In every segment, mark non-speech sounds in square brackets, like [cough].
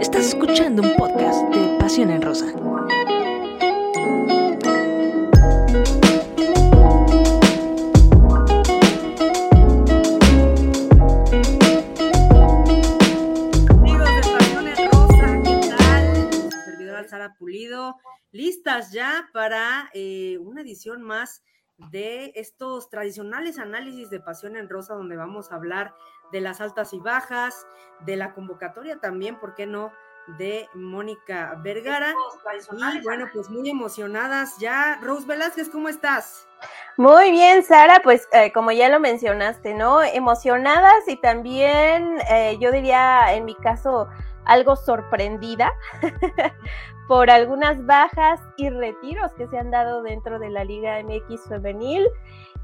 Estás escuchando un podcast de Pasión en Rosa. Amigos de Pasión en Rosa, ¿qué tal? Su servidora Sara Pulido, listas ya para eh, una edición más de estos tradicionales análisis de Pasión en Rosa, donde vamos a hablar de las altas y bajas, de la convocatoria también, ¿por qué no? de Mónica Vergara. Y bueno, pues muy emocionadas ya. Rose Velázquez, ¿cómo estás? Muy bien, Sara, pues eh, como ya lo mencionaste, ¿no? Emocionadas y también, eh, yo diría, en mi caso, algo sorprendida [laughs] por algunas bajas y retiros que se han dado dentro de la Liga MX femenil.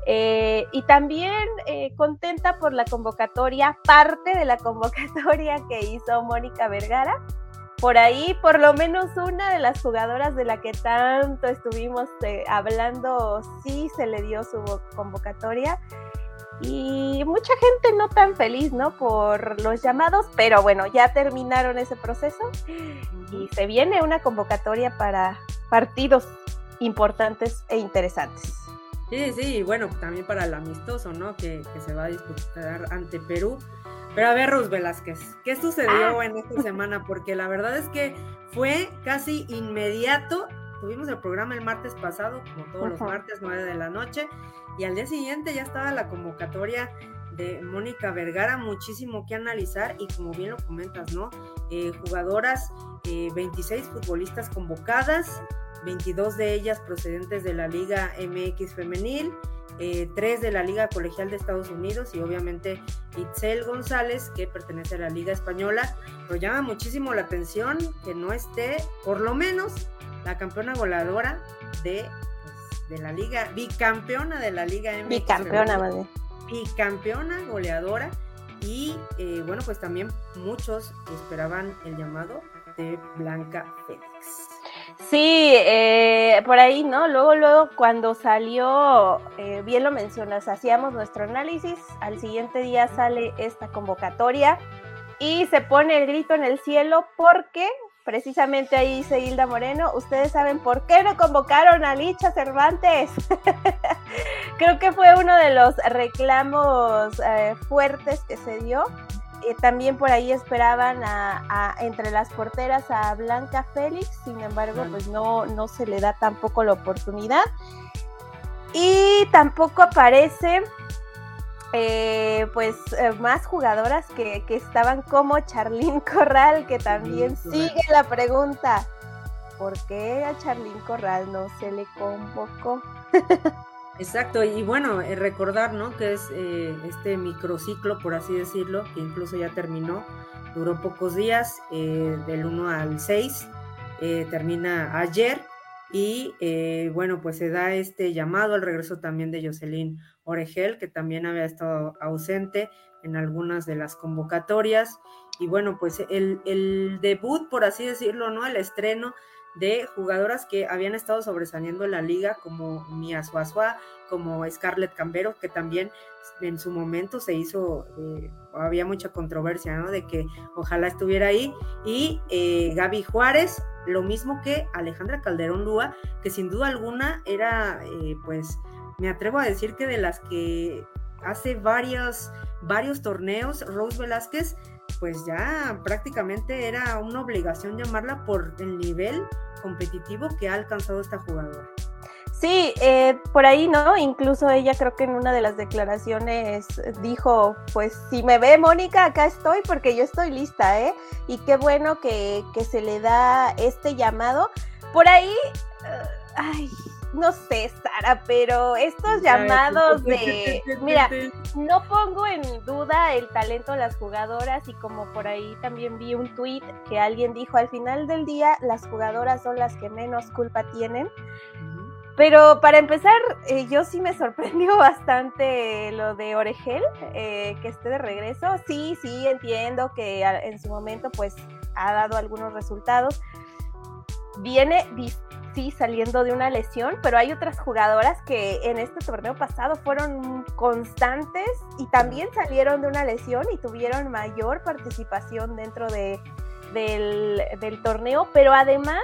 Eh, y también eh, contenta por la convocatoria, parte de la [laughs] convocatoria que hizo Mónica Vergara. Por ahí, por lo menos una de las jugadoras de la que tanto estuvimos eh, hablando, sí se le dio su convocatoria. Y mucha gente no tan feliz, ¿no? Por los llamados, pero bueno, ya terminaron ese proceso y se viene una convocatoria para partidos importantes e interesantes. Sí, sí, bueno, también para el amistoso, ¿no? Que, que se va a disputar ante Perú. Pero a ver, Rus Velázquez, ¿qué sucedió Ah. en esta semana? Porque la verdad es que fue casi inmediato. Tuvimos el programa el martes pasado, como todos los Ujú. martes, 9 de la noche, y al día siguiente ya estaba la convocatoria de Mónica Vergara, muchísimo que analizar y como bien lo comentas, ¿no? Eh, jugadoras, eh, 26 futbolistas convocadas, 22 de ellas procedentes de la Liga MX femenil, eh, tres de la Liga Colegial de Estados Unidos y obviamente Itzel González, que pertenece a la Liga Española. Pero llama muchísimo la atención que no esté, por lo menos, la campeona goleadora de, de la Liga, bicampeona de la Liga MX. Bicampeona, más bien. Bicampeona goleadora. Y eh, bueno, pues también muchos esperaban el llamado de Blanca Félix. Sí, eh, por ahí, ¿no? Luego, luego, cuando salió, eh, bien lo mencionas, hacíamos nuestro análisis, al siguiente día sale esta convocatoria y se pone el grito en el cielo porque precisamente ahí dice Hilda Moreno, ustedes saben por qué no convocaron a Licha Cervantes. [laughs] Creo que fue uno de los reclamos eh, fuertes que se dio. Eh, también por ahí esperaban a, a- entre las porteras a Blanca Félix, sin embargo, pues no, no se le da tampoco la oportunidad. Y tampoco aparece eh, pues eh, más jugadoras que, que estaban como Charlín Corral, que también sigue la pregunta. ¿Por qué a Charlín Corral no se le convocó? Exacto, y bueno, eh, recordar, ¿no? Que es eh, este microciclo, por así decirlo, que incluso ya terminó, duró pocos días, eh, del 1 al 6, eh, termina ayer, y eh, bueno, pues se da este llamado al regreso también de Jocelyn Oregel, que también había estado ausente en algunas de las convocatorias, y bueno, pues el, debut, por así decirlo, ¿no? El estreno de jugadoras que habían estado sobresaliendo en la liga, como Mia Suazua, como Scarlett Cambero, que también en su momento se hizo, eh, había mucha controversia, ¿no? De que ojalá estuviera ahí. Y eh, Gaby Juárez, lo mismo que Alejandra Calderón Lúa, que sin duda alguna era, eh, pues, me atrevo a decir que de las que hace varios, varios torneos, Rose Velázquez, pues ya prácticamente era una obligación llamarla por el nivel competitivo que ha alcanzado esta jugadora. Sí, eh, por ahí, ¿no? Incluso ella creo que en una de las declaraciones dijo, pues si me ve Mónica, acá estoy porque yo estoy lista, ¿eh? Y qué bueno que, que se le da este llamado. Por ahí, uh, ay, no sé, Sara, pero estos llamados de... Mira, no pongo en duda el talento de las jugadoras y como por ahí también vi un tweet que alguien dijo, al final del día las jugadoras son las que menos culpa tienen. Pero para empezar, eh, yo sí me sorprendió [laughs] bastante lo de Oregel, eh, que esté de regreso. Sí, sí, entiendo que en su momento pues ha dado algunos resultados. Viene sí, saliendo de una lesión, pero hay otras jugadoras que en este torneo pasado fueron constantes y también salieron de una lesión y tuvieron mayor participación dentro de, del, del torneo, pero además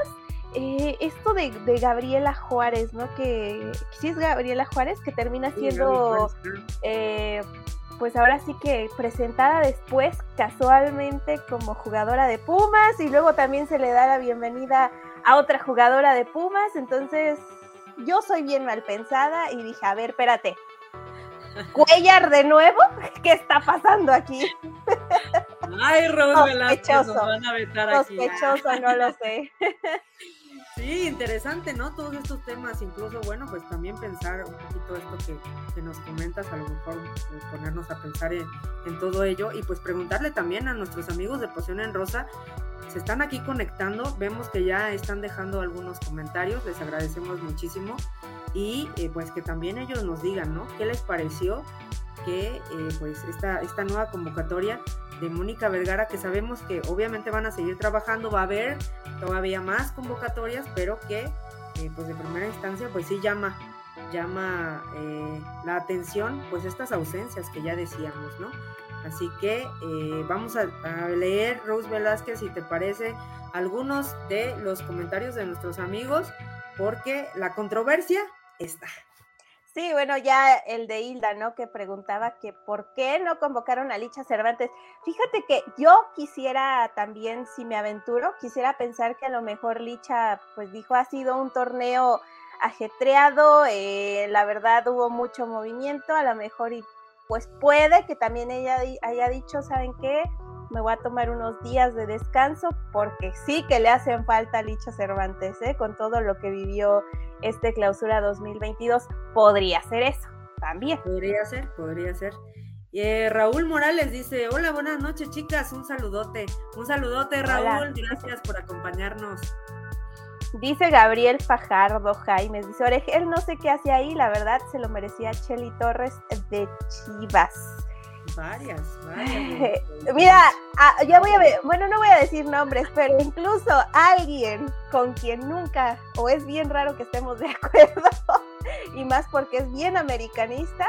eh, esto de, Gabriela Juárez, ¿no? Que, sí es Gabriela Juárez, que termina siendo, eh, pues ahora sí que presentada después casualmente como jugadora de Pumas y luego también se le da la bienvenida a otra jugadora de Pumas, entonces yo soy bien mal pensada y dije, a ver, espérate, Cuellar de nuevo, [laughs] ¿qué está pasando aquí? Ay, Rose Sospechoso, van a vetar Sospechoso, no lo sé. [laughs] Sí, interesante, ¿no? Todos estos temas, incluso, bueno, pues también pensar un poquito esto que, nos comentas, a lo mejor pues, ponernos a pensar en, todo ello y pues preguntarle también a nuestros amigos de Poción en Rosa, se están aquí conectando, vemos que ya están dejando algunos comentarios, les agradecemos muchísimo y eh, pues que también ellos nos digan, ¿no? ¿Qué les pareció que eh, pues esta, esta nueva convocatoria de Mónica Vergara, que sabemos que obviamente van a seguir trabajando, va a haber todavía más convocatorias, pero que eh, pues de primera instancia pues sí llama, llama eh, la atención pues estas ausencias que ya decíamos, ¿no? Así que eh, vamos a, a, leer, Rose Velázquez, si te parece, algunos de los comentarios de nuestros amigos, porque la controversia está. Sí, bueno, ya el de Hilda, ¿no? Que preguntaba que por qué no convocaron a Licha Cervantes. Fíjate que yo quisiera también, si me aventuro, quisiera pensar que a lo mejor Licha, pues dijo, ha sido un torneo ajetreado, eh, la verdad hubo mucho movimiento, a lo mejor y pues puede que también ella haya dicho, ¿saben qué? me voy a tomar unos días de descanso porque sí que le hacen falta a Licha Cervantes, ¿eh? con todo lo que vivió este clausura 2022. Podría ser eso también. Podría ser, podría ser. Eh, Raúl Morales dice, hola, buenas noches chicas, un saludote, un saludote Raúl, gracias por acompañarnos. Dice Gabriel Fajardo Jaime, dice Orejel, no sé qué hace ahí, la verdad se lo merecía Cheli Torres de Chivas. Varias, [laughs] varias. Mira, ah, ya voy a ver, bueno, no voy a decir nombres, pero incluso alguien con quien nunca, o es bien raro que estemos de [laughs] acuerdo, y más porque es bien americanista,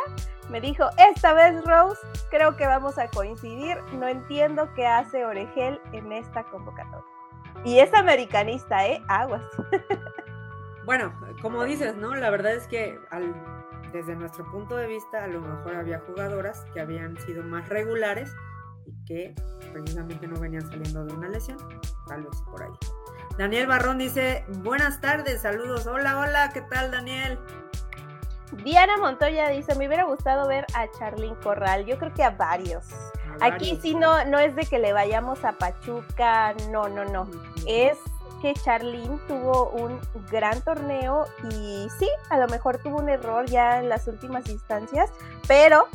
me dijo, esta vez Rose, creo que vamos a coincidir, no entiendo qué hace Oregel en esta convocatoria. Y es americanista, ¿eh? Aguas. [laughs] Bueno, como dices, ¿no? La verdad es que al desde nuestro punto de vista, a lo mejor había jugadoras que habían sido más regulares y que precisamente no venían saliendo de una lesión, tal vez por ahí. Daniel Barrón dice, buenas tardes, saludos, hola, hola, ¿qué tal Daniel? Diana Montoya dice, me hubiera gustado ver a Charlyn Corral, yo creo que a varios. Aquí sí no, no es de que le vayamos a Pachuca, no, no, no. Es que Charlene tuvo un gran torneo y sí, a lo mejor tuvo un error ya en las últimas instancias, pero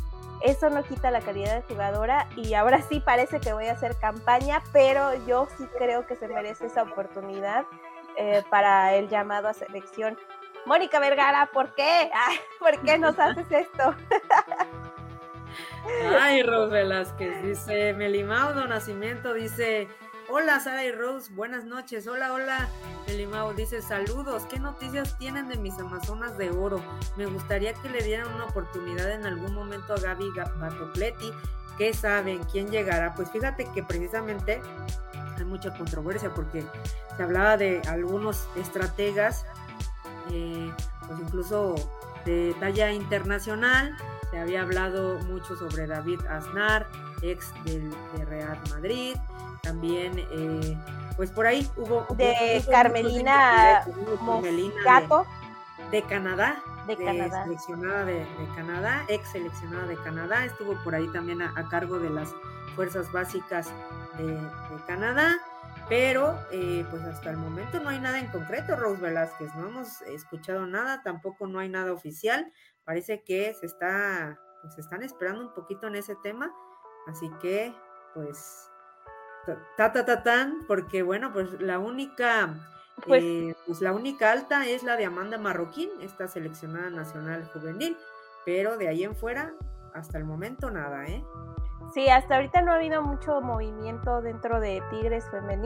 eso no quita la calidad de jugadora y ahora sí parece que voy a hacer campaña, pero yo sí creo que se merece esa oportunidad eh, para el llamado a selección. Mónica Vergara, ¿por qué? ¿Por qué nos haces esto? [laughs] Ay, Ros Velázquez, dice Melimaudo Nacimiento, dice Hola Sara y Rose, buenas noches. Hola, hola. Elimao dice saludos. ¿Qué noticias tienen de mis Amazonas de Oro? Me gustaría que le dieran una oportunidad en algún momento a Gaby Batocleti. ¿Qué saben? ¿Quién llegará? Pues fíjate que precisamente hay mucha controversia porque se hablaba de algunos estrategas, eh, pues incluso de talla internacional. Se había hablado mucho sobre David Aznar, ex del, de Real Madrid también, eh, pues por ahí hubo... De Carmelina Moscato. De, Canadá. De, Canadá. Seleccionada de, Canadá, ex seleccionada de Canadá, estuvo por ahí también a, cargo de las fuerzas básicas de, Canadá, pero eh, pues hasta el momento no hay nada en concreto, Rose Velázquez, no hemos escuchado nada, tampoco no hay nada oficial, parece que se está, pues se están esperando un poquito en ese tema, así que pues ta, ta, ta, tan, porque bueno, pues la única, pues, eh, pues la única alta es la de Amanda Marroquín, esta seleccionada nacional juvenil, pero de ahí en fuera, hasta el momento nada, ¿eh? Sí, hasta ahorita no ha habido mucho movimiento dentro de Tigres femenil